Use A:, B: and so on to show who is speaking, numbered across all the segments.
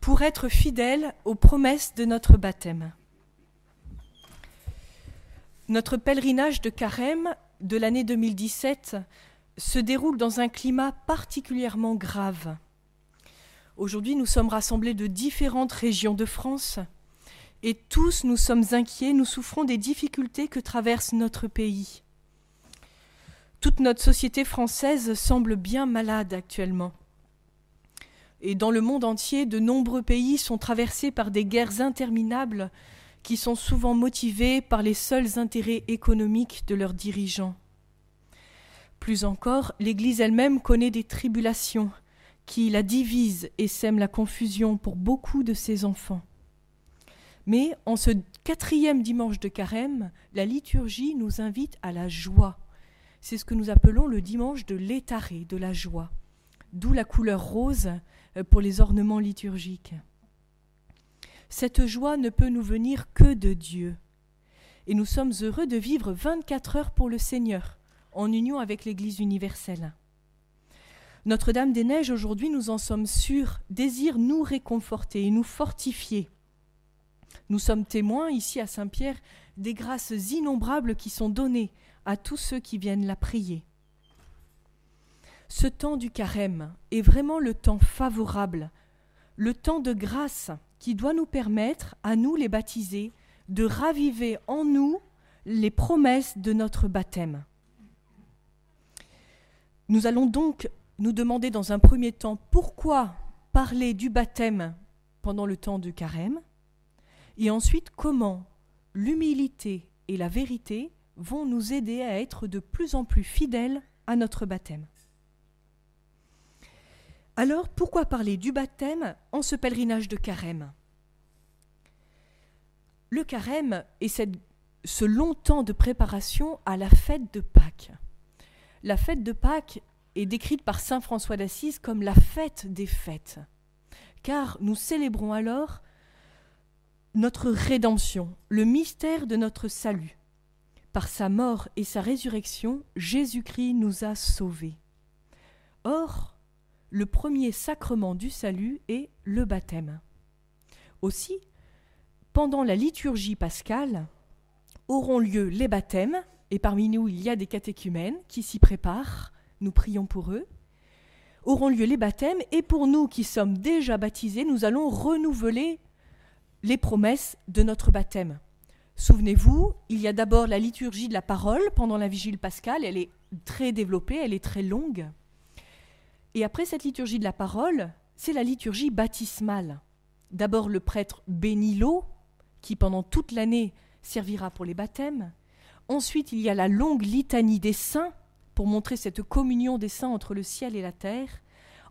A: pour être fidèle aux promesses de notre baptême. Notre pèlerinage de carême de l'année 2017 se déroule dans un climat particulièrement grave. Aujourd'hui, nous sommes rassemblés de différentes régions de France et tous nous sommes inquiets, nous souffrons des difficultés que traverse notre pays. Toute notre société française semble bien malade actuellement. Et dans le monde entier, de nombreux pays sont traversés par des guerres interminables qui sont souvent motivées par les seuls intérêts économiques de leurs dirigeants. Plus encore, l'Église elle-même connaît des tribulations qui la divisent et sèment la confusion pour beaucoup de ses enfants. Mais en ce quatrième dimanche de carême, la liturgie nous invite à la joie. C'est ce que nous appelons le dimanche de l'étaré, de la joie, d'où la couleur rose pour les ornements liturgiques. Cette joie ne peut nous venir que de Dieu. Et nous sommes heureux de vivre 24 heures pour le Seigneur, en union avec l'Église universelle. Notre-Dame des Neiges, aujourd'hui, nous en sommes sûrs, désire nous réconforter et nous fortifier. Nous sommes témoins ici à Saint-Pierre des grâces innombrables qui sont données à tous ceux qui viennent la prier. Ce temps du carême est vraiment le temps favorable, le temps de grâce qui doit nous permettre, à nous les baptisés, de raviver en nous les promesses de notre baptême. Nous allons donc nous demander dans un premier temps pourquoi parler du baptême pendant le temps du carême, et ensuite comment l'humilité et la vérité vont nous aider à être de plus en plus fidèles à notre baptême. Alors pourquoi parler du baptême en ce pèlerinage de carême? Le carême est ce long temps de préparation à la fête de Pâques. La fête de Pâques est décrite par Saint François d'Assise comme la fête des fêtes, car nous célébrons alors notre rédemption, le mystère de notre salut. Par sa mort et sa résurrection, Jésus-Christ nous a sauvés. Or, le premier sacrement du salut est le baptême. Aussi, pendant la liturgie pascale, auront lieu les baptêmes, et parmi nous il y a des catéchumènes qui s'y préparent, nous prions pour eux, auront lieu les baptêmes, et pour nous qui sommes déjà baptisés, nous allons renouveler les promesses de notre baptême. Souvenez-vous, il y a d'abord la liturgie de la parole pendant la vigile pascale, elle est très développée, elle est très longue. Et après cette liturgie de la parole, c'est la liturgie baptismale. D'abord le prêtre bénit l'eau, qui pendant toute l'année servira pour les baptêmes. Ensuite, il y a la longue litanie des saints, pour montrer cette communion des saints entre le ciel et la terre.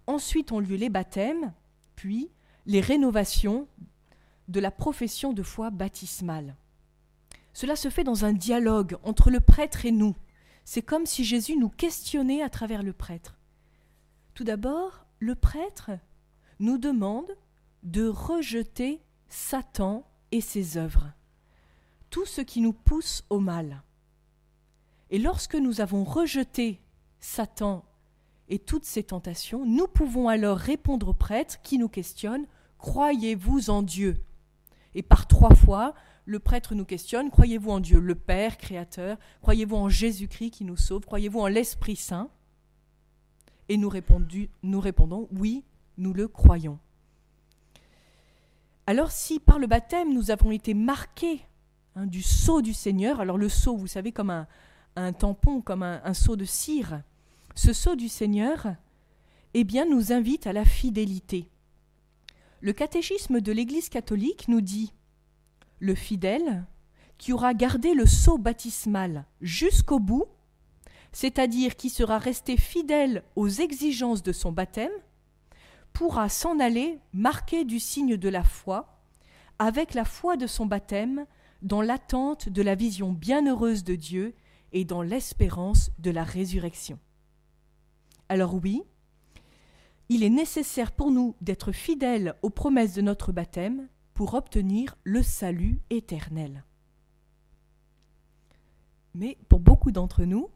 A: Ensuite ont lieu les baptêmes, puis les rénovations de la profession de foi baptismale. Cela se fait dans un dialogue entre le prêtre et nous. C'est comme si Jésus nous questionnait à travers le prêtre. Tout d'abord, le prêtre nous demande de rejeter Satan et ses œuvres, tout ce qui nous pousse au mal. Et lorsque nous avons rejeté Satan et toutes ses tentations, nous pouvons alors répondre au prêtre qui nous questionne Croyez-vous en Dieu? Et par trois fois, le prêtre nous questionne Croyez-vous en Dieu, le Père créateur? Croyez-vous en Jésus-Christ qui nous sauve? Croyez-vous en l'Esprit Saint? Et nous, répondons Oui, nous le croyons. Alors si par le baptême nous avons été marqués hein, du sceau du Seigneur, alors le sceau, vous savez, comme un, un tampon, comme un, seau de cire, ce sceau du Seigneur, eh bien, nous invite à la fidélité. Le catéchisme de l'Église catholique nous dit Le fidèle, qui aura gardé le sceau baptismal jusqu'au bout, c'est-à-dire qui sera resté fidèle aux exigences de son baptême, pourra s'en aller marqué du signe de la foi, avec la foi de son baptême, dans l'attente de la vision bienheureuse de Dieu et dans l'espérance de la résurrection. Alors oui, il est nécessaire pour nous d'être fidèles aux promesses de notre baptême pour obtenir le salut éternel. Mais pour beaucoup d'entre nous,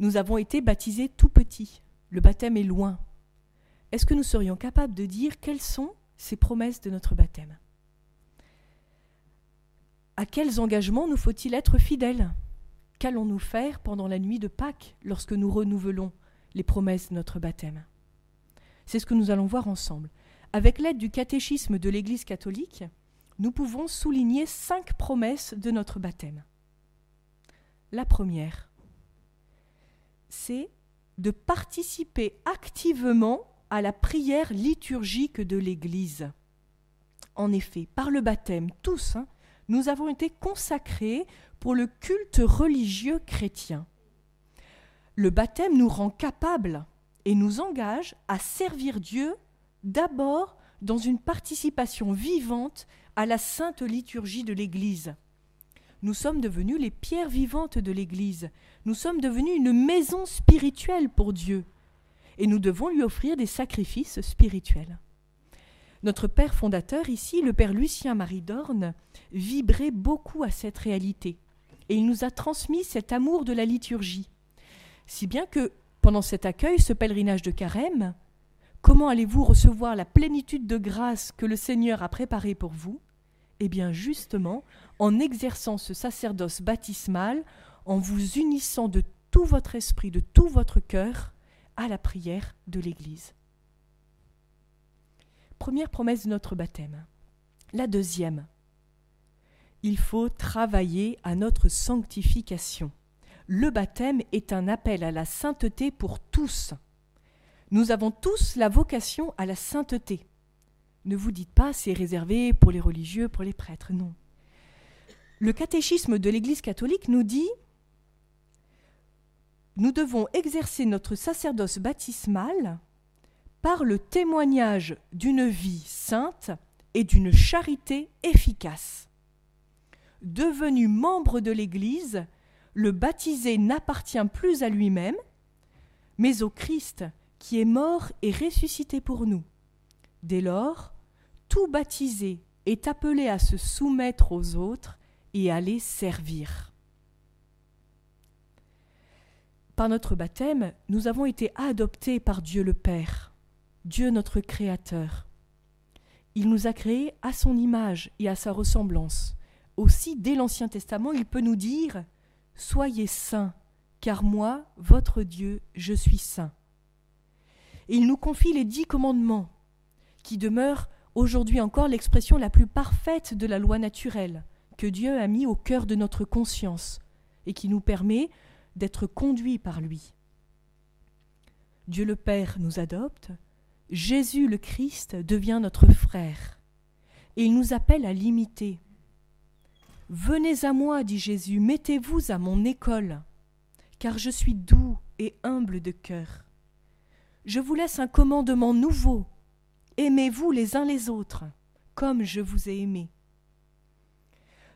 A: nous avons été baptisés tout petits. Le baptême est loin. est-ce que nous serions capables de dire quelles sont ces promesses de notre baptême? À quels engagements nous faut-il être fidèles? Qu'allons-nous faire pendant la nuit de Pâques lorsque nous renouvelons les promesses de notre baptême? C'est ce que nous allons voir ensemble. Avec l'aide du catéchisme de l'Église catholique, nous pouvons souligner cinq promesses de notre baptême. La première, c'est de participer activement à la prière liturgique de l'Église. En effet, par le baptême, tous, hein, nous avons été consacrés pour le culte religieux chrétien. Le baptême nous rend capables et nous engage à servir Dieu d'abord dans une participation vivante à la sainte liturgie de l'Église. Nous sommes devenus les pierres vivantes de l'Église. Nous sommes devenus une maison spirituelle pour Dieu. Et nous devons lui offrir des sacrifices spirituels. Notre père fondateur ici, le père Lucien Marie Dorne, vibrait beaucoup à cette réalité et il nous a transmis cet amour de la liturgie. Si bien que, pendant cet accueil, ce pèlerinage de carême, comment allez-vous recevoir la plénitude de grâce que le Seigneur a préparée pour vous? Eh bien, justement, en exerçant ce sacerdoce baptismal, en vous unissant de tout votre esprit, de tout votre cœur, à la prière de l'Église. Première promesse de notre baptême. La deuxième, il faut travailler à notre sanctification. Le baptême est un appel à la sainteté pour tous. Nous avons tous la vocation à la sainteté. Ne vous dites pas c'est réservé pour les religieux, pour les prêtres, non. Le catéchisme de l'Église catholique nous dit nous devons exercer notre sacerdoce baptismal par le témoignage d'une vie sainte et d'une charité efficace. Devenu membre de l'Église, le baptisé n'appartient plus à lui-même, mais au Christ qui est mort et ressuscité pour nous. Dès lors, tout baptisé est appelé à se soumettre aux autres et à les servir. Par notre baptême, nous avons été adoptés par Dieu le Père, Dieu notre Créateur. Il nous a créés à son image et à sa ressemblance. Aussi, dès l'Ancien Testament, il peut nous dire Soyez saints, car moi, votre Dieu, je suis saint. Et il nous confie les dix commandements, qui demeurent aujourd'hui encore l'expression la plus parfaite de la loi naturelle, que Dieu a mis au cœur de notre conscience, et qui nous permet d'être conduits par lui. Dieu le Père nous adopte, Jésus le Christ devient notre frère, et il nous appelle à l'imiter Venez à moi, dit Jésus, mettez-vous à mon école, car je suis doux et humble de cœur. Je vous laisse un commandement nouveau. Aimez-vous les uns les autres, comme je vous ai aimé.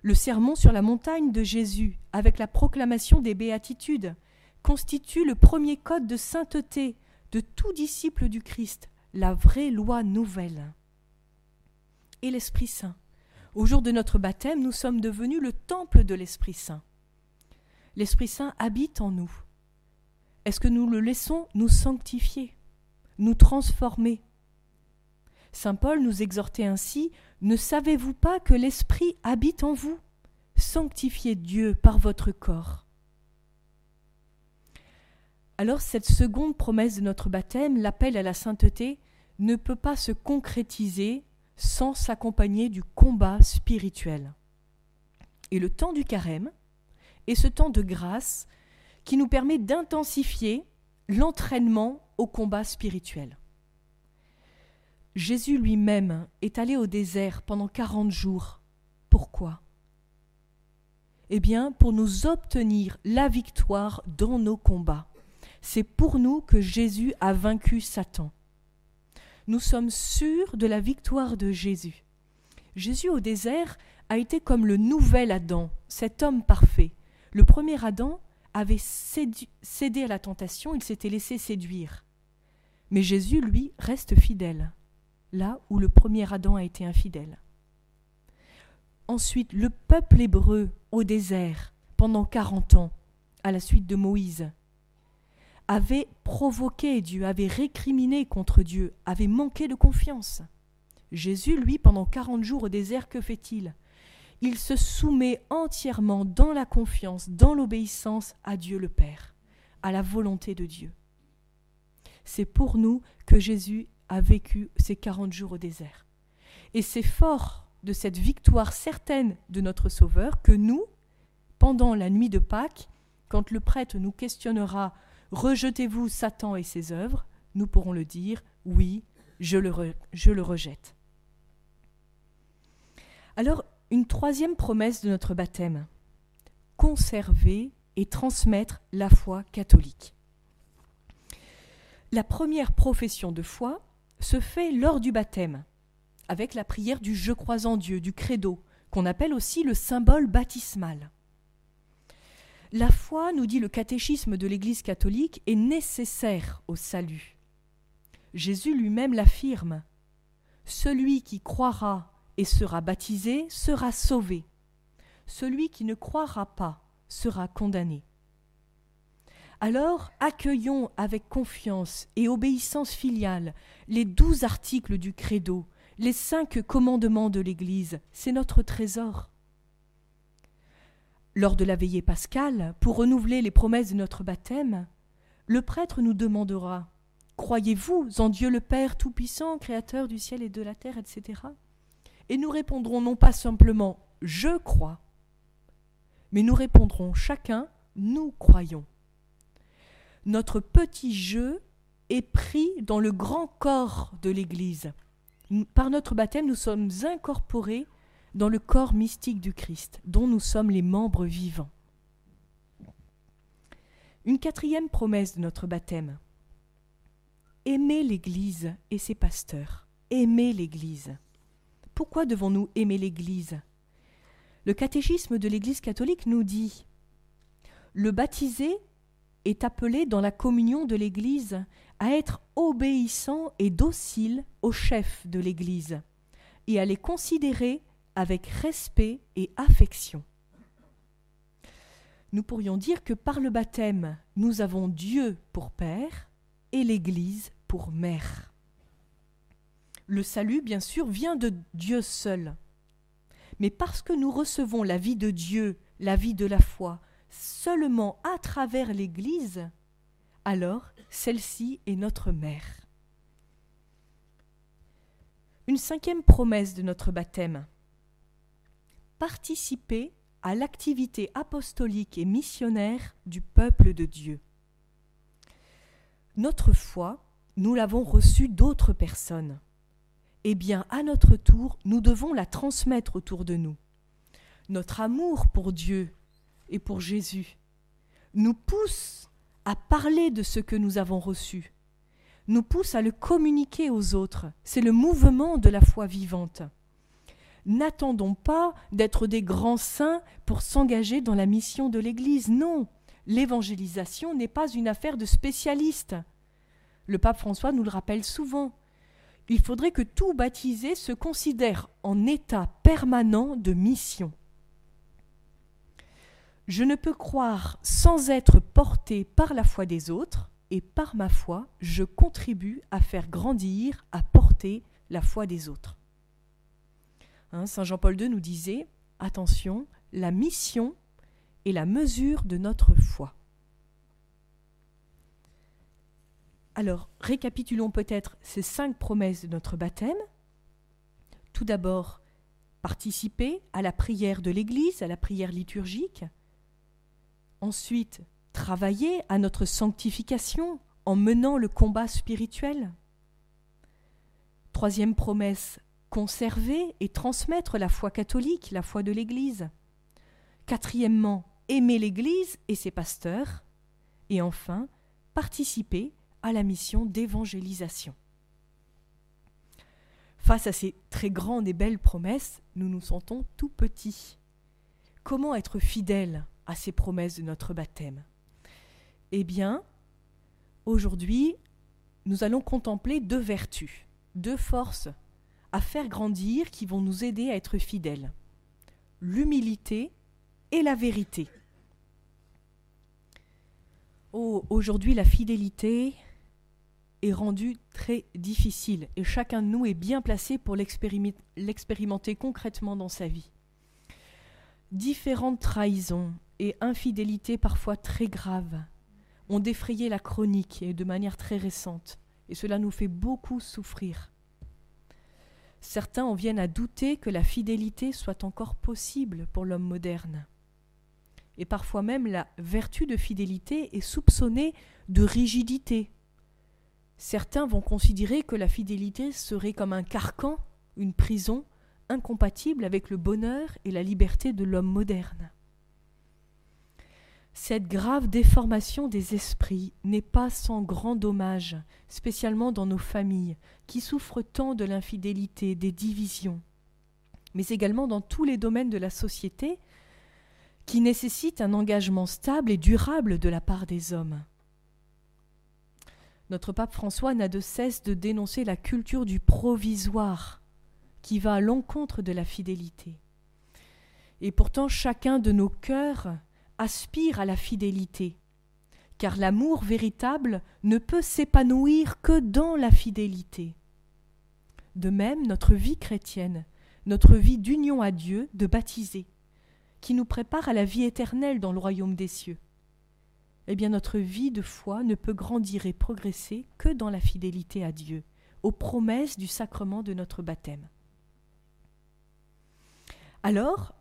A: Le sermon sur la montagne de Jésus, avec la proclamation des béatitudes, constitue le premier code de sainteté de tout disciple du Christ, la vraie loi nouvelle. Et l'Esprit Saint au jour de notre baptême, nous sommes devenus le temple de l'Esprit Saint. L'Esprit Saint habite en nous. Est-ce que nous le laissons nous sanctifier, nous transformer Saint Paul nous exhortait ainsi Ne savez-vous pas que l'Esprit habite en vous? Sanctifiez Dieu par votre corps. Alors cette seconde promesse de notre baptême, l'appel à la sainteté, ne peut pas se concrétiser sans s'accompagner du combat spirituel. Et le temps du carême est ce temps de grâce qui nous permet d'intensifier l'entraînement au combat spirituel. Jésus lui-même est allé au désert pendant quarante jours. Pourquoi? Eh bien, pour nous obtenir la victoire dans nos combats. C'est pour nous que Jésus a vaincu Satan nous sommes sûrs de la victoire de Jésus. Jésus au désert a été comme le nouvel Adam, cet homme parfait. Le premier Adam avait cédé à la tentation, il s'était laissé séduire. Mais Jésus, lui, reste fidèle, là où le premier Adam a été infidèle. Ensuite, le peuple hébreu au désert, pendant quarante ans, à la suite de Moïse, avait provoqué Dieu, avait récriminé contre Dieu, avait manqué de confiance. Jésus, lui, pendant quarante jours au désert, que fait-il? Il se soumet entièrement dans la confiance, dans l'obéissance à Dieu le Père, à la volonté de Dieu. C'est pour nous que Jésus a vécu ces quarante jours au désert. Et c'est fort de cette victoire certaine de notre Sauveur que nous, pendant la nuit de Pâques, quand le prêtre nous questionnera Rejetez-vous Satan et ses œuvres nous pourrons le dire Oui, je le, je le rejette. Alors, une troisième promesse de notre baptême conserver et transmettre la foi catholique. La première profession de foi se fait lors du baptême, avec la prière du Je crois en Dieu, du credo, qu'on appelle aussi le symbole baptismal. La foi, nous dit le catéchisme de l'Église catholique, est nécessaire au salut. Jésus lui-même l'affirme. Celui qui croira et sera baptisé sera sauvé. Celui qui ne croira pas sera condamné. Alors accueillons avec confiance et obéissance filiale les douze articles du credo, les cinq commandements de l'Église, c'est notre trésor. Lors de la veillée pascale, pour renouveler les promesses de notre baptême, le prêtre nous demandera Croyez-vous en Dieu le Père Tout-Puissant, Créateur du ciel et de la terre, etc. Et nous répondrons non pas simplement Je crois, mais nous répondrons chacun Nous croyons. Notre petit jeu est pris dans le grand corps de l'Église. Par notre baptême, nous sommes incorporés dans le corps mystique du Christ, dont nous sommes les membres vivants. Une quatrième promesse de notre baptême. Aimer l'Église et ses pasteurs. Aimer l'Église. Pourquoi devons-nous aimer l'Église? Le catéchisme de l'Église catholique nous dit Le baptisé est appelé dans la communion de l'Église à être obéissant et docile au chef de l'Église et à les considérer avec respect et affection. Nous pourrions dire que par le baptême, nous avons Dieu pour Père et l'Église pour Mère. Le salut, bien sûr, vient de Dieu seul. Mais parce que nous recevons la vie de Dieu, la vie de la foi, seulement à travers l'Église, alors celle-ci est notre mère. Une cinquième promesse de notre baptême participer à l'activité apostolique et missionnaire du peuple de Dieu. Notre foi, nous l'avons reçue d'autres personnes. Eh bien, à notre tour, nous devons la transmettre autour de nous. Notre amour pour Dieu et pour Jésus nous pousse à parler de ce que nous avons reçu, nous pousse à le communiquer aux autres. C'est le mouvement de la foi vivante. N'attendons pas d'être des grands saints pour s'engager dans la mission de l'Église. Non, l'évangélisation n'est pas une affaire de spécialistes. Le pape François nous le rappelle souvent. Il faudrait que tout baptisé se considère en état permanent de mission. Je ne peux croire sans être porté par la foi des autres, et par ma foi, je contribue à faire grandir, à porter la foi des autres. Hein, Saint Jean-Paul II nous disait attention, la mission est la mesure de notre foi. Alors, récapitulons peut-être ces cinq promesses de notre baptême. Tout d'abord, participer à la prière de l'Église, à la prière liturgique. Ensuite, travailler à notre sanctification en menant le combat spirituel. Troisième promesse, conserver et transmettre la foi catholique, la foi de l'Église. Quatrièmement, aimer l'Église et ses pasteurs. Et enfin, participer à la mission d'évangélisation. Face à ces très grandes et belles promesses, nous nous sentons tout petits. Comment être fidèles? À ces promesses de notre baptême Eh bien, aujourd'hui, nous allons contempler deux vertus, deux forces à faire grandir qui vont nous aider à être fidèles. L'humilité et la vérité. Oh, aujourd'hui, la fidélité est rendue très difficile et chacun de nous est bien placé pour l'expérimenter concrètement dans sa vie. Différentes trahisons et infidélités parfois très graves ont défrayé la chronique et de manière très récente, et cela nous fait beaucoup souffrir. Certains en viennent à douter que la fidélité soit encore possible pour l'homme moderne. Et parfois même la vertu de fidélité est soupçonnée de rigidité. Certains vont considérer que la fidélité serait comme un carcan, une prison, incompatible avec le bonheur et la liberté de l'homme moderne. Cette grave déformation des esprits n'est pas sans grand dommage, spécialement dans nos familles, qui souffrent tant de l'infidélité, des divisions, mais également dans tous les domaines de la société, qui nécessitent un engagement stable et durable de la part des hommes. Notre pape François n'a de cesse de dénoncer la culture du provisoire, qui va à l'encontre de la fidélité. Et pourtant chacun de nos cœurs aspire à la fidélité, car l'amour véritable ne peut s'épanouir que dans la fidélité. De même, notre vie chrétienne, notre vie d'union à Dieu, de baptisé, qui nous prépare à la vie éternelle dans le royaume des cieux. Eh bien, notre vie de foi ne peut grandir et progresser que dans la fidélité à Dieu, aux promesses du sacrement de notre baptême. Alors,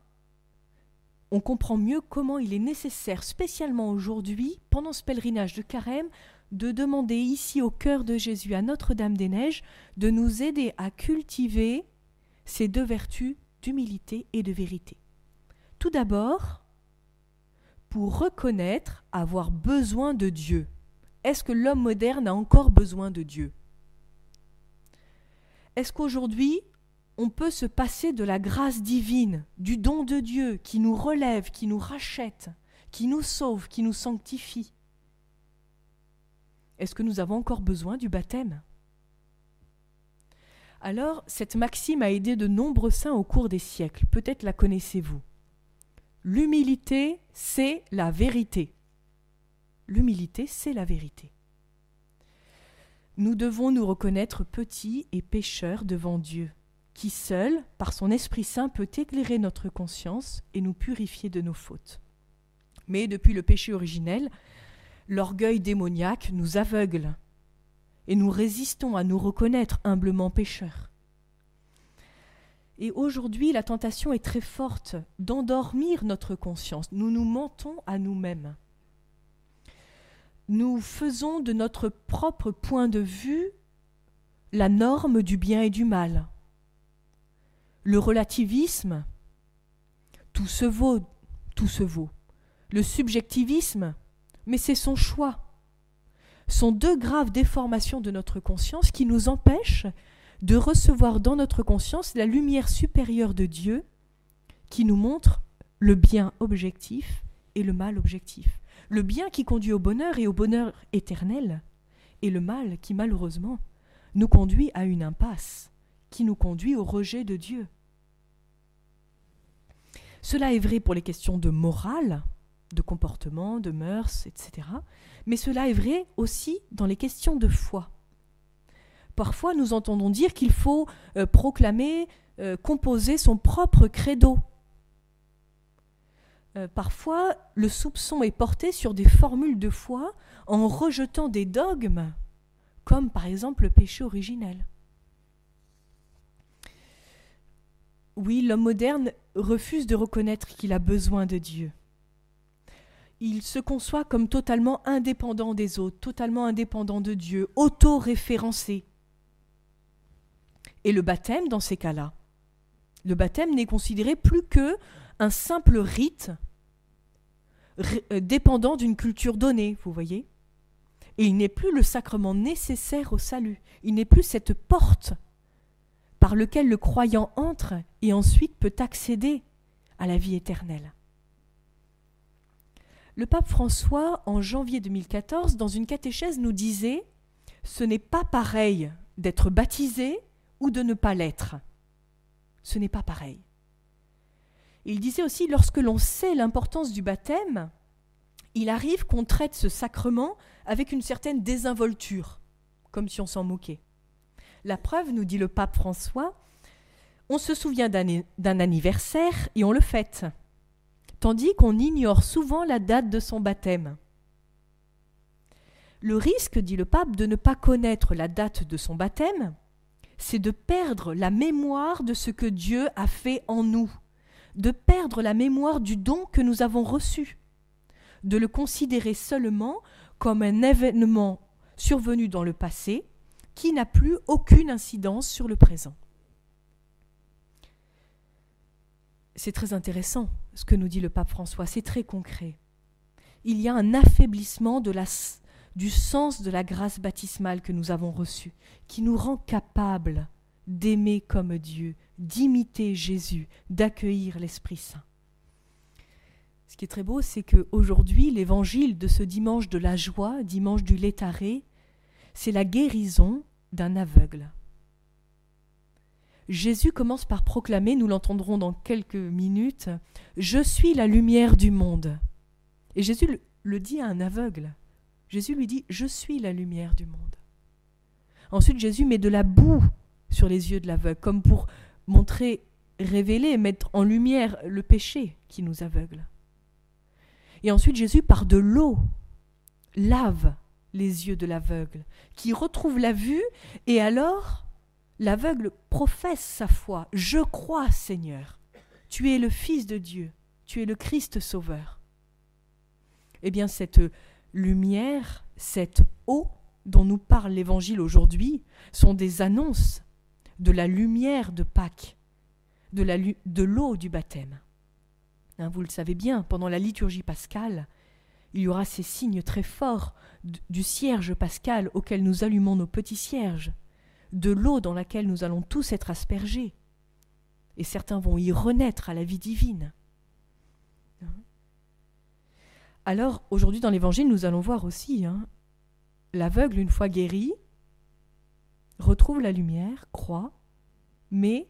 A: on comprend mieux comment il est nécessaire, spécialement aujourd'hui, pendant ce pèlerinage de carême, de demander ici au cœur de Jésus à Notre-Dame-des-Neiges de nous aider à cultiver ces deux vertus d'humilité et de vérité. Tout d'abord, pour reconnaître avoir besoin de Dieu. Est-ce que l'homme moderne a encore besoin de Dieu? Est-ce qu'aujourd'hui, on peut se passer de la grâce divine, du don de Dieu qui nous relève, qui nous rachète, qui nous sauve, qui nous sanctifie. Est-ce que nous avons encore besoin du baptême? Alors, cette maxime a aidé de nombreux saints au cours des siècles, peut-être la connaissez-vous. L'humilité, c'est la vérité. L'humilité, c'est la vérité. Nous devons nous reconnaître petits et pécheurs devant Dieu qui seul, par son Esprit Saint, peut éclairer notre conscience et nous purifier de nos fautes. Mais depuis le péché originel, l'orgueil démoniaque nous aveugle et nous résistons à nous reconnaître humblement pécheurs. Et aujourd'hui, la tentation est très forte d'endormir notre conscience. Nous nous mentons à nous-mêmes. Nous faisons de notre propre point de vue la norme du bien et du mal le relativisme, tout se vaut, tout se vaut. Le subjectivisme, mais c'est son choix. Sont deux graves déformations de notre conscience qui nous empêchent de recevoir dans notre conscience la lumière supérieure de Dieu qui nous montre le bien objectif et le mal objectif. Le bien qui conduit au bonheur et au bonheur éternel, et le mal qui malheureusement nous conduit à une impasse qui nous conduit au rejet de Dieu. Cela est vrai pour les questions de morale, de comportement, de mœurs, etc. Mais cela est vrai aussi dans les questions de foi. Parfois, nous entendons dire qu'il faut euh, proclamer, euh, composer son propre credo. Euh, parfois, le soupçon est porté sur des formules de foi en rejetant des dogmes, comme par exemple le péché originel. Oui, l'homme moderne refuse de reconnaître qu'il a besoin de Dieu. Il se conçoit comme totalement indépendant des autres, totalement indépendant de Dieu, auto-référencé. Et le baptême, dans ces cas-là, le baptême n'est considéré plus que un simple rite euh, dépendant d'une culture donnée, vous voyez. Et il n'est plus le sacrement nécessaire au salut. Il n'est plus cette porte par lequel le croyant entre et ensuite peut accéder à la vie éternelle. Le pape François, en janvier 2014, dans une catéchèse, nous disait Ce n'est pas pareil d'être baptisé ou de ne pas l'être. Ce n'est pas pareil. Il disait aussi Lorsque l'on sait l'importance du baptême, il arrive qu'on traite ce sacrement avec une certaine désinvolture, comme si on s'en moquait. La preuve, nous dit le pape François, on se souvient d'un anniversaire et on le fête, tandis qu'on ignore souvent la date de son baptême. Le risque, dit le pape, de ne pas connaître la date de son baptême, c'est de perdre la mémoire de ce que Dieu a fait en nous, de perdre la mémoire du don que nous avons reçu, de le considérer seulement comme un événement survenu dans le passé qui n'a plus aucune incidence sur le présent. C'est très intéressant ce que nous dit le pape François, c'est très concret. Il y a un affaiblissement du sens de la grâce baptismale que nous avons reçue, qui nous rend capables d'aimer comme Dieu, d'imiter Jésus, d'accueillir l'Esprit Saint. Ce qui est très beau, c'est que aujourd'hui, l'évangile de ce dimanche de la joie, dimanche du létaré, c'est la guérison d'un aveugle. Jésus commence par proclamer, nous l'entendrons dans quelques minutes, Je suis la lumière du monde. Et Jésus le, dit à un aveugle. Jésus lui dit, Je suis la lumière du monde. Ensuite, Jésus met de la boue sur les yeux de l'aveugle, comme pour montrer, révéler, mettre en lumière le péché qui nous aveugle. Et ensuite, Jésus, par de l'eau, lave les yeux de l'aveugle, qui retrouve la vue, et alors l'aveugle professe sa foi. Je crois, Seigneur, tu es le Fils de Dieu, tu es le Christ Sauveur. Eh bien, cette lumière, cette eau dont nous parle l'Évangile aujourd'hui, sont des annonces de la lumière de Pâques, de l'eau du baptême. Hein, vous le savez bien, pendant la liturgie pascale, il y aura ces signes très forts du cierge pascal auquel nous allumons nos petits cierges, de l'eau dans laquelle nous allons tous être aspergés, et certains vont y renaître à la vie divine. Hein? Alors, aujourd'hui dans l'Évangile, nous allons voir aussi hein, l'aveugle, une fois guéri, retrouve la lumière, croit, mais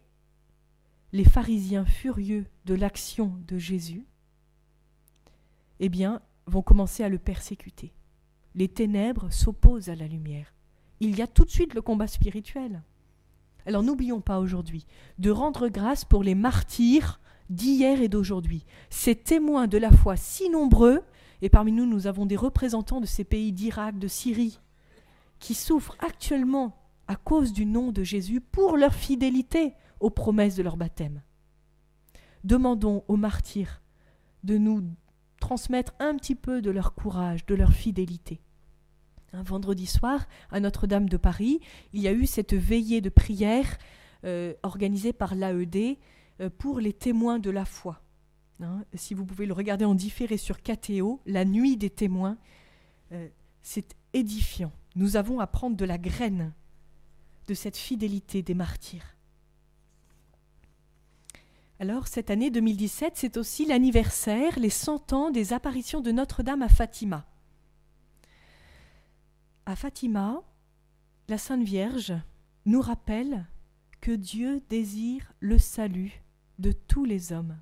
A: les pharisiens furieux de l'action de Jésus, eh bien, vont commencer à le persécuter. Les ténèbres s'opposent à la lumière. Il y a tout de suite le combat spirituel. Alors n'oublions pas aujourd'hui de rendre grâce pour les martyrs d'hier et d'aujourd'hui, ces témoins de la foi si nombreux, et parmi nous nous avons des représentants de ces pays d'Irak, de Syrie, qui souffrent actuellement à cause du nom de Jésus pour leur fidélité aux promesses de leur baptême. Demandons aux martyrs de nous transmettre un petit peu de leur courage, de leur fidélité. Un vendredi soir, à Notre-Dame de Paris, il y a eu cette veillée de prière euh, organisée par l'AED euh, pour les témoins de la foi. Hein, si vous pouvez le regarder en différé sur KTO, la nuit des témoins, euh, c'est édifiant. Nous avons à prendre de la graine de cette fidélité des martyrs. Alors, cette année 2017, c'est aussi l'anniversaire, les 100 ans des apparitions de Notre-Dame à Fatima. À Fatima, la Sainte Vierge nous rappelle que Dieu désire le salut de tous les hommes.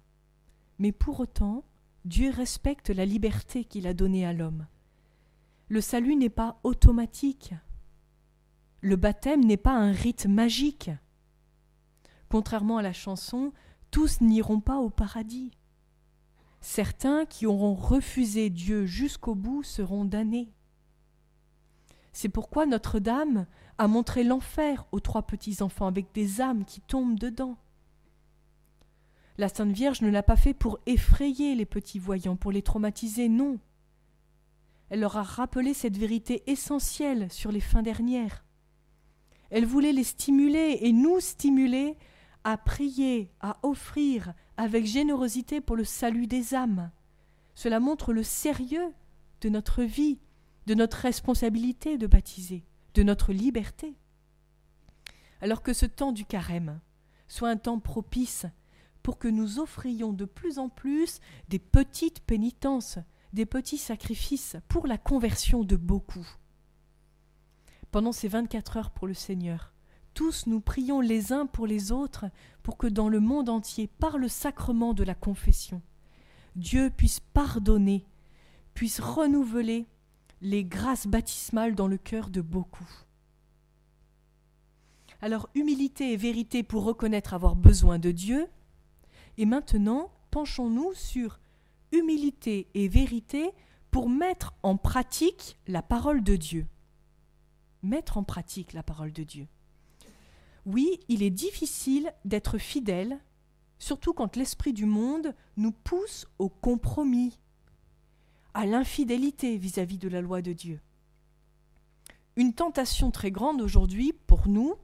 A: Mais pour autant, Dieu respecte la liberté qu'il a donnée à l'homme. Le salut n'est pas automatique, le baptême n'est pas un rite magique. Contrairement à la chanson, tous n'iront pas au paradis. Certains qui auront refusé Dieu jusqu'au bout seront damnés. C'est pourquoi Notre-Dame a montré l'enfer aux trois petits-enfants avec des âmes qui tombent dedans. La Sainte Vierge ne l'a pas fait pour effrayer les petits voyants, pour les traumatiser, non. Elle leur a rappelé cette vérité essentielle sur les fins dernières. Elle voulait les stimuler et nous stimuler à prier, à offrir avec générosité pour le salut des âmes. Cela montre le sérieux de notre vie, de notre responsabilité de baptiser, de notre liberté. Alors que ce temps du carême soit un temps propice pour que nous offrions de plus en plus des petites pénitences, des petits sacrifices pour la conversion de beaucoup pendant ces 24 heures pour le Seigneur. Tous nous prions les uns pour les autres pour que dans le monde entier, par le sacrement de la confession, Dieu puisse pardonner puisse renouveler les grâces baptismales dans le cœur de beaucoup. Alors humilité et vérité pour reconnaître avoir besoin de Dieu. Et maintenant, penchons-nous sur humilité et vérité pour mettre en pratique la parole de Dieu. Mettre en pratique la parole de Dieu. Oui, il est difficile d'être fidèle, surtout quand l'esprit du monde nous pousse au compromis, à l'infidélité vis-à-vis de la loi de Dieu. Une tentation très grande aujourd'hui pour nous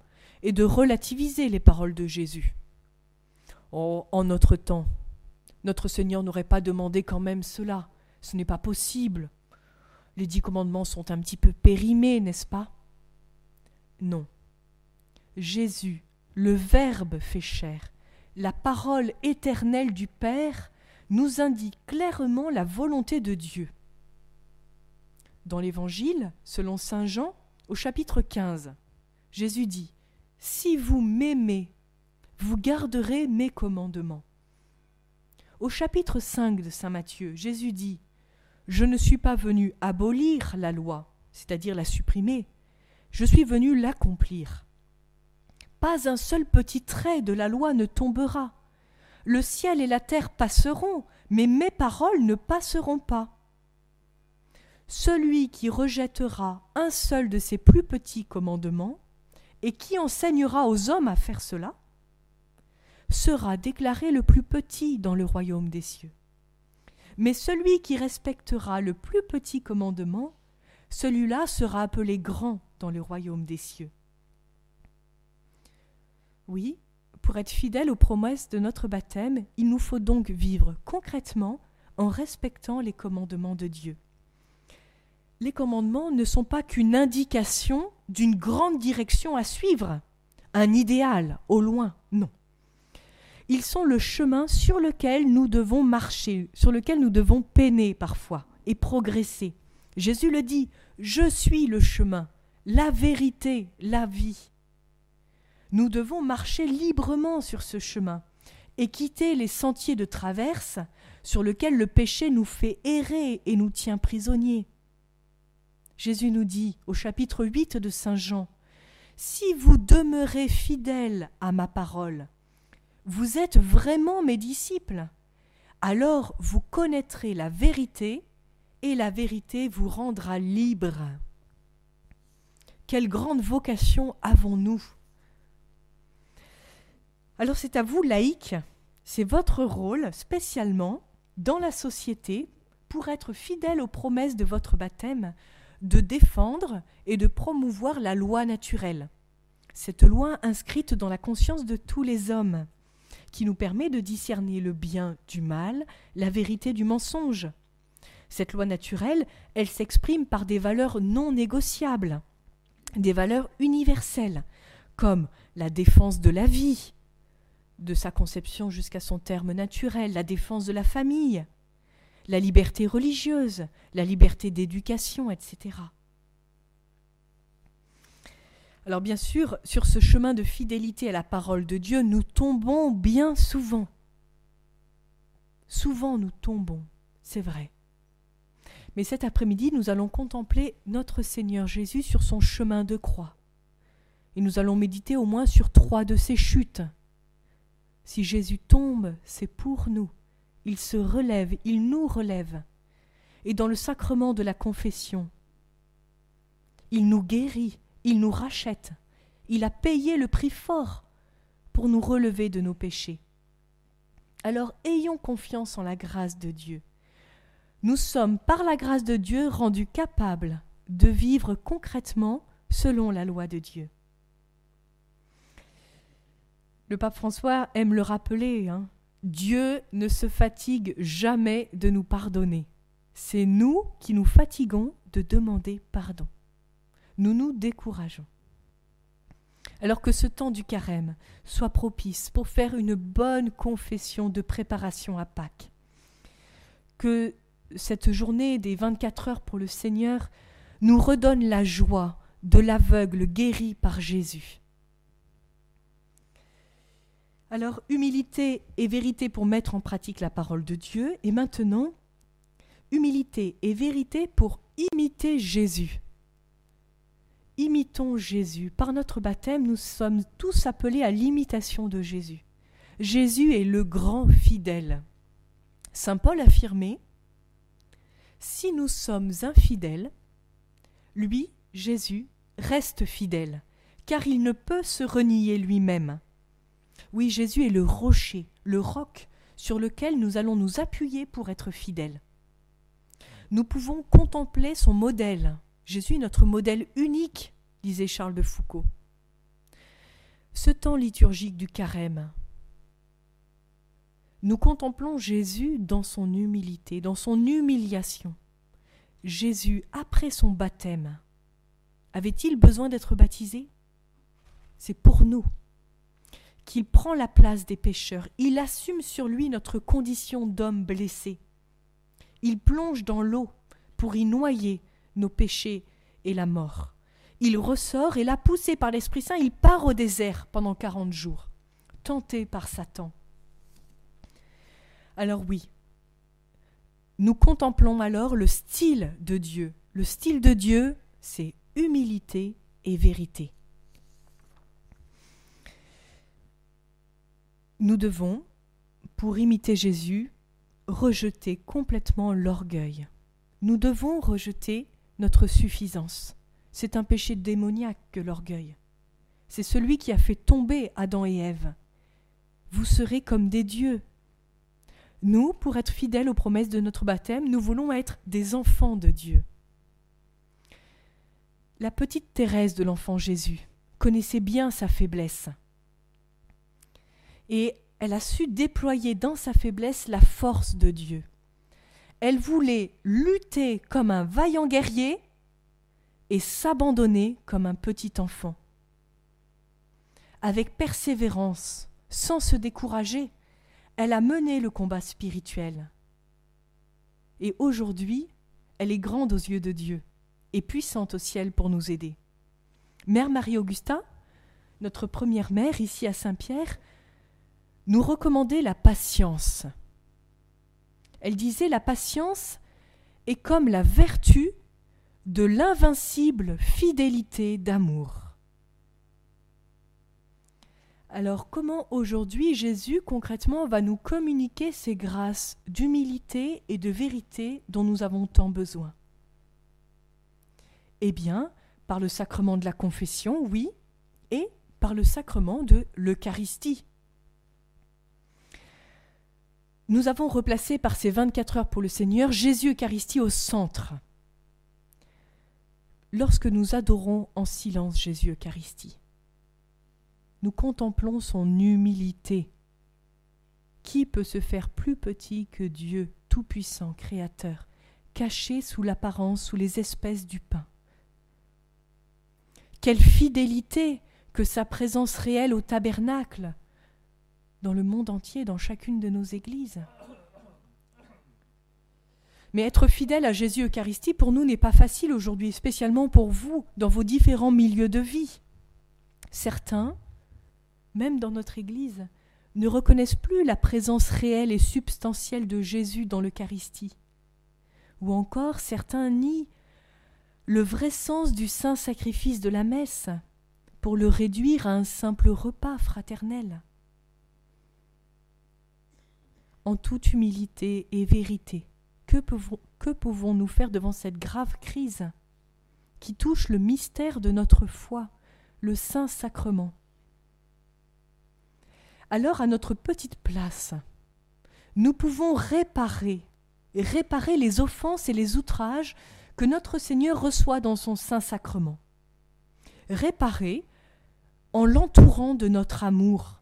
A: est de relativiser les paroles de Jésus. Oh, en notre temps, notre Seigneur n'aurait pas demandé quand même cela. Ce n'est pas possible. Les dix commandements sont un petit peu périmés, n'est-ce pas? Non. Jésus, le Verbe fait chair, la parole éternelle du Père, nous indique clairement la volonté de Dieu. Dans l'Évangile, selon Saint Jean, au chapitre 15, Jésus dit Si vous m'aimez, vous garderez mes commandements. Au chapitre 5 de Saint Matthieu, Jésus dit Je ne suis pas venu abolir la loi, c'est-à-dire la supprimer, je suis venu l'accomplir. Pas un seul petit trait de la loi ne tombera. Le ciel et la terre passeront, mais mes paroles ne passeront pas. Celui qui rejettera un seul de ces plus petits commandements, et qui enseignera aux hommes à faire cela, sera déclaré le plus petit dans le royaume des cieux. Mais celui qui respectera le plus petit commandement, celui-là sera appelé grand dans le royaume des cieux. Oui, pour être fidèle aux promesses de notre baptême, il nous faut donc vivre concrètement en respectant les commandements de Dieu. Les commandements ne sont pas qu'une indication d'une grande direction à suivre, un idéal au loin, non. Ils sont le chemin sur lequel nous devons marcher, sur lequel nous devons peiner parfois et progresser. Jésus le dit, je suis le chemin, la vérité, la vie. Nous devons marcher librement sur ce chemin et quitter les sentiers de traverse sur lesquels le péché nous fait errer et nous tient prisonniers. Jésus nous dit au chapitre 8 de Saint Jean, Si vous demeurez fidèles à ma parole, vous êtes vraiment mes disciples, alors vous connaîtrez la vérité et la vérité vous rendra libres. Quelle grande vocation avons-nous alors c'est à vous, laïcs, c'est votre rôle spécialement dans la société pour être fidèle aux promesses de votre baptême, de défendre et de promouvoir la loi naturelle. Cette loi inscrite dans la conscience de tous les hommes, qui nous permet de discerner le bien du mal, la vérité du mensonge. Cette loi naturelle, elle s'exprime par des valeurs non négociables, des valeurs universelles, comme la défense de la vie, de sa conception jusqu'à son terme naturel, la défense de la famille, la liberté religieuse, la liberté d'éducation, etc. Alors bien sûr, sur ce chemin de fidélité à la parole de Dieu, nous tombons bien souvent. Souvent nous tombons, c'est vrai. Mais cet après-midi, nous allons contempler notre Seigneur Jésus sur son chemin de croix. Et nous allons méditer au moins sur trois de ses chutes. Si Jésus tombe, c'est pour nous. Il se relève, il nous relève. Et dans le sacrement de la confession, il nous guérit, il nous rachète. Il a payé le prix fort pour nous relever de nos péchés. Alors ayons confiance en la grâce de Dieu. Nous sommes, par la grâce de Dieu, rendus capables de vivre concrètement selon la loi de Dieu. Le pape François aime le rappeler. Hein. Dieu ne se fatigue jamais de nous pardonner. C'est nous qui nous fatiguons de demander pardon. Nous nous décourageons. Alors que ce temps du carême soit propice pour faire une bonne confession de préparation à Pâques. Que cette journée des 24 heures pour le Seigneur nous redonne la joie de l'aveugle guéri par Jésus alors, humilité et vérité pour mettre en pratique la parole de Dieu. Et maintenant, humilité et vérité pour imiter Jésus. Imitons Jésus. Par notre baptême, nous sommes tous appelés à l'imitation de Jésus. Jésus est le grand fidèle. Saint Paul affirmait Si nous sommes infidèles, lui, Jésus, reste fidèle, car il ne peut se renier lui-même. Oui, Jésus est le rocher, le roc sur lequel nous allons nous appuyer pour être fidèles. Nous pouvons contempler son modèle. Jésus est notre modèle unique, disait Charles de Foucault. Ce temps liturgique du carême, nous contemplons Jésus dans son humilité, dans son humiliation. Jésus, après son baptême, avait-il besoin d'être baptisé? C'est pour nous qu'il prend la place des pécheurs. Il assume sur lui notre condition d'homme blessé. Il plonge dans l'eau pour y noyer nos péchés et la mort. Il ressort et là, poussé par l'Esprit Saint, il part au désert pendant quarante jours, tenté par Satan. Alors oui, nous contemplons alors le style de Dieu. Le style de Dieu, c'est humilité et vérité. Nous devons, pour imiter Jésus, rejeter complètement l'orgueil. Nous devons rejeter notre suffisance. C'est un péché démoniaque que l'orgueil. C'est celui qui a fait tomber Adam et Ève. Vous serez comme des dieux. Nous, pour être fidèles aux promesses de notre baptême, nous voulons être des enfants de Dieu. La petite Thérèse de l'enfant Jésus connaissait bien sa faiblesse et elle a su déployer dans sa faiblesse la force de Dieu. Elle voulait lutter comme un vaillant guerrier et s'abandonner comme un petit enfant. Avec persévérance, sans se décourager, elle a mené le combat spirituel. Et aujourd'hui, elle est grande aux yeux de Dieu et puissante au ciel pour nous aider. Mère Marie-Augustin, notre première mère ici à Saint-Pierre, nous recommandait la patience. Elle disait la patience est comme la vertu de l'invincible fidélité d'amour. Alors comment aujourd'hui Jésus concrètement va nous communiquer ces grâces d'humilité et de vérité dont nous avons tant besoin? Eh bien, par le sacrement de la confession, oui, et par le sacrement de l'Eucharistie. Nous avons replacé par ces 24 heures pour le Seigneur Jésus Eucharistie au centre. Lorsque nous adorons en silence Jésus Eucharistie, nous contemplons son humilité. Qui peut se faire plus petit que Dieu, Tout-Puissant, Créateur, caché sous l'apparence, sous les espèces du pain Quelle fidélité que sa présence réelle au tabernacle, dans le monde entier, dans chacune de nos églises. Mais être fidèle à Jésus Eucharistie, pour nous, n'est pas facile aujourd'hui, spécialement pour vous, dans vos différents milieux de vie. Certains, même dans notre Église, ne reconnaissent plus la présence réelle et substantielle de Jésus dans l'Eucharistie. Ou encore, certains nient le vrai sens du saint sacrifice de la messe pour le réduire à un simple repas fraternel en toute humilité et vérité. Que, pouvons, que pouvons-nous faire devant cette grave crise qui touche le mystère de notre foi, le Saint Sacrement? Alors à notre petite place, nous pouvons réparer, réparer les offenses et les outrages que notre Seigneur reçoit dans son Saint Sacrement. Réparer en l'entourant de notre amour,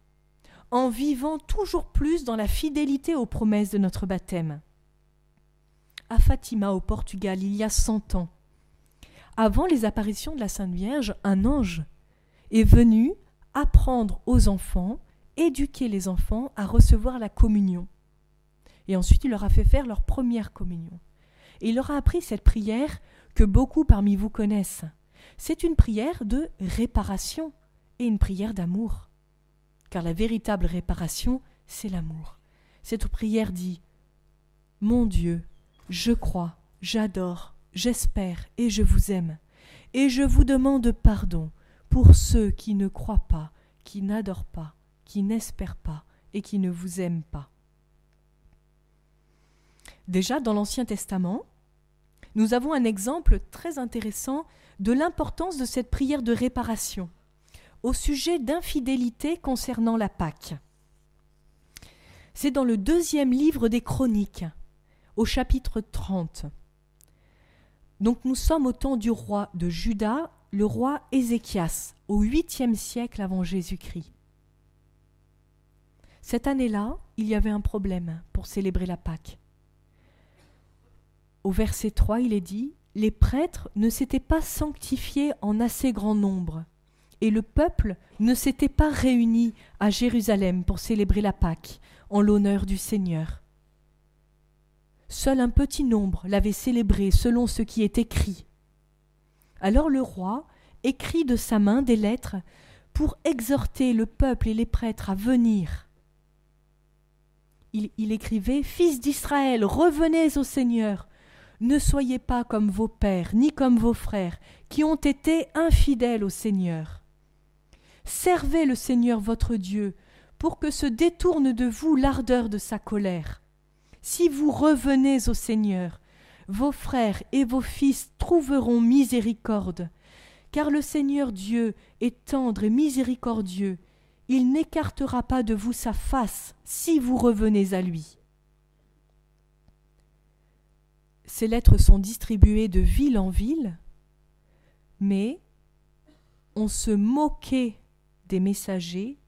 A: en vivant toujours plus dans la fidélité aux promesses de notre baptême. À Fatima, au Portugal, il y a cent ans, avant les apparitions de la Sainte Vierge, un ange est venu apprendre aux enfants, éduquer les enfants à recevoir la communion. Et ensuite, il leur a fait faire leur première communion. Et il leur a appris cette prière que beaucoup parmi vous connaissent. C'est une prière de réparation et une prière d'amour car la véritable réparation, c'est l'amour. Cette prière dit Mon Dieu, Je crois, j'adore, j'espère et je vous aime. Et je vous demande pardon pour ceux qui ne croient pas, qui n'adorent pas, qui n'espèrent pas et qui ne vous aiment pas. Déjà dans l'Ancien Testament, nous avons un exemple très intéressant de l'importance de cette prière de réparation au sujet d'infidélité concernant la Pâque. C'est dans le deuxième livre des Chroniques, au chapitre 30. Donc nous sommes au temps du roi de Juda, le roi Ézéchias, au huitième siècle avant Jésus-Christ. Cette année-là, il y avait un problème pour célébrer la Pâque. Au verset 3, il est dit Les prêtres ne s'étaient pas sanctifiés en assez grand nombre, et le peuple ne s'était pas réuni à Jérusalem pour célébrer la Pâque en l'honneur du Seigneur. Seul un petit nombre l'avait célébré selon ce qui est écrit. Alors le roi écrit de sa main des lettres pour exhorter le peuple et les prêtres à venir. Il, il écrivait Fils d'Israël, revenez au Seigneur. Ne soyez pas comme vos pères, ni comme vos frères, qui ont été infidèles au Seigneur. Servez le Seigneur votre Dieu, pour que se détourne de vous l'ardeur de sa colère. Si vous revenez au Seigneur, vos frères et vos fils trouveront miséricorde, car le Seigneur Dieu est tendre et miséricordieux, il n'écartera pas de vous sa face si vous revenez à lui. Ces lettres sont distribuées de ville en ville, mais on se moquait des messagers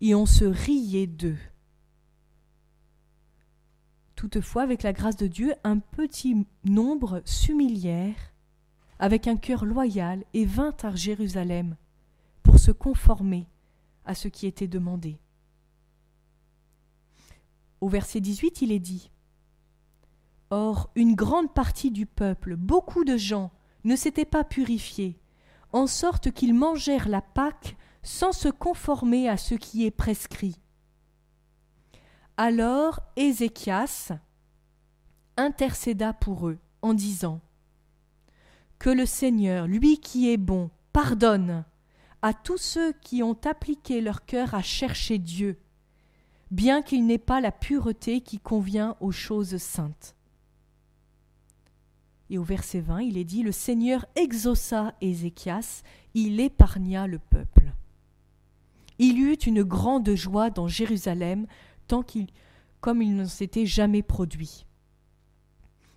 A: et on se riait d'eux. Toutefois, avec la grâce de Dieu, un petit nombre s'humilièrent avec un cœur loyal et vint à Jérusalem pour se conformer à ce qui était demandé. Au verset 18, il est dit Or, une grande partie du peuple, beaucoup de gens, ne s'étaient pas purifiés, en sorte qu'ils mangèrent la Pâque sans se conformer à ce qui est prescrit. Alors Ézéchias intercéda pour eux en disant Que le Seigneur, lui qui est bon, pardonne à tous ceux qui ont appliqué leur cœur à chercher Dieu, bien qu'il n'ait pas la pureté qui convient aux choses saintes. Et au verset 20, il est dit Le Seigneur exauça Ézéchias, il épargna le peuple il y eut une grande joie dans Jérusalem, tant qu'il, comme il ne s'était jamais produit.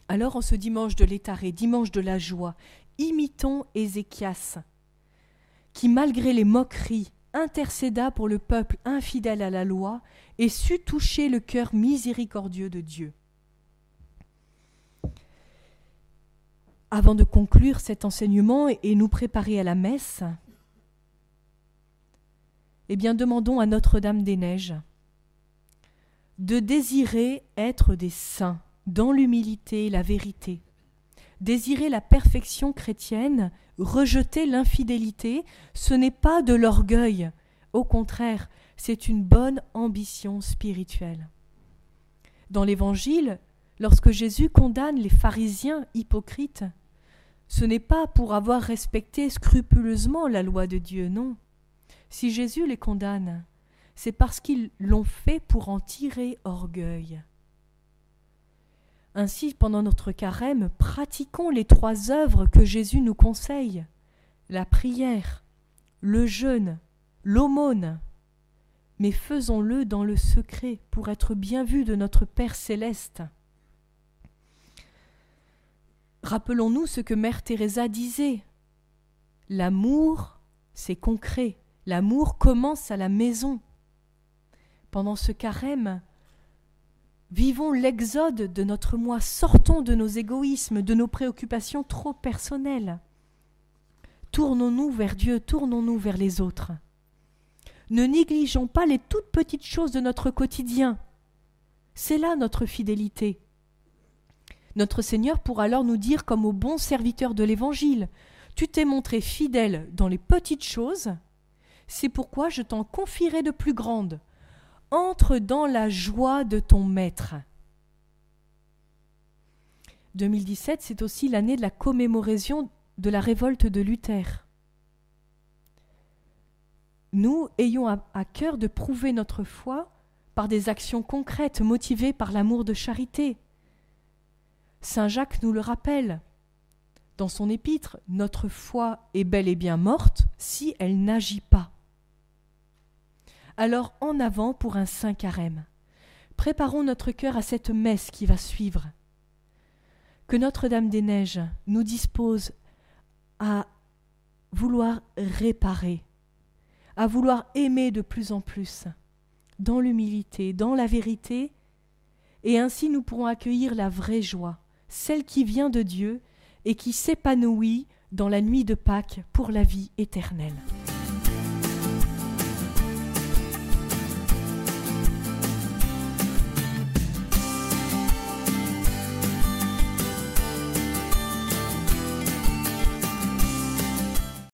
A: Alors, en ce dimanche de l'étaré, dimanche de la joie, imitons Ézéchias, qui, malgré les moqueries, intercéda pour le peuple infidèle à la loi et sut toucher le cœur miséricordieux de Dieu. Avant de conclure cet enseignement et nous préparer à la messe, eh bien demandons à Notre-Dame des Neiges de désirer être des saints dans l'humilité et la vérité, désirer la perfection chrétienne, rejeter l'infidélité, ce n'est pas de l'orgueil, au contraire, c'est une bonne ambition spirituelle. Dans l'Évangile, lorsque Jésus condamne les pharisiens hypocrites, ce n'est pas pour avoir respecté scrupuleusement la loi de Dieu, non. Si Jésus les condamne, c'est parce qu'ils l'ont fait pour en tirer orgueil. Ainsi, pendant notre carême, pratiquons les trois œuvres que Jésus nous conseille la prière, le jeûne, l'aumône. Mais faisons-le dans le secret pour être bien vus de notre Père céleste. Rappelons-nous ce que Mère Teresa disait. L'amour, c'est concret. L'amour commence à la maison. Pendant ce carême, vivons l'exode de notre moi, sortons de nos égoïsmes, de nos préoccupations trop personnelles. Tournons-nous vers Dieu, tournons-nous vers les autres. Ne négligeons pas les toutes petites choses de notre quotidien. C'est là notre fidélité. Notre Seigneur pourra alors nous dire, comme au bon serviteur de l'Évangile, Tu t'es montré fidèle dans les petites choses, c'est pourquoi je t'en confierai de plus grandes. Entre dans la joie de ton maître. 2017, c'est aussi l'année de la commémoration de la révolte de Luther. Nous ayons à, à cœur de prouver notre foi par des actions concrètes motivées par l'amour de charité. Saint Jacques nous le rappelle. Dans son épître, notre foi est bel et bien morte si elle n'agit pas. Alors en avant pour un saint carême. Préparons notre cœur à cette messe qui va suivre. Que Notre-Dame des Neiges nous dispose à vouloir réparer, à vouloir aimer de plus en plus, dans l'humilité, dans la vérité, et ainsi nous pourrons accueillir la vraie joie, celle qui vient de Dieu et qui s'épanouit dans la nuit de Pâques pour la vie éternelle.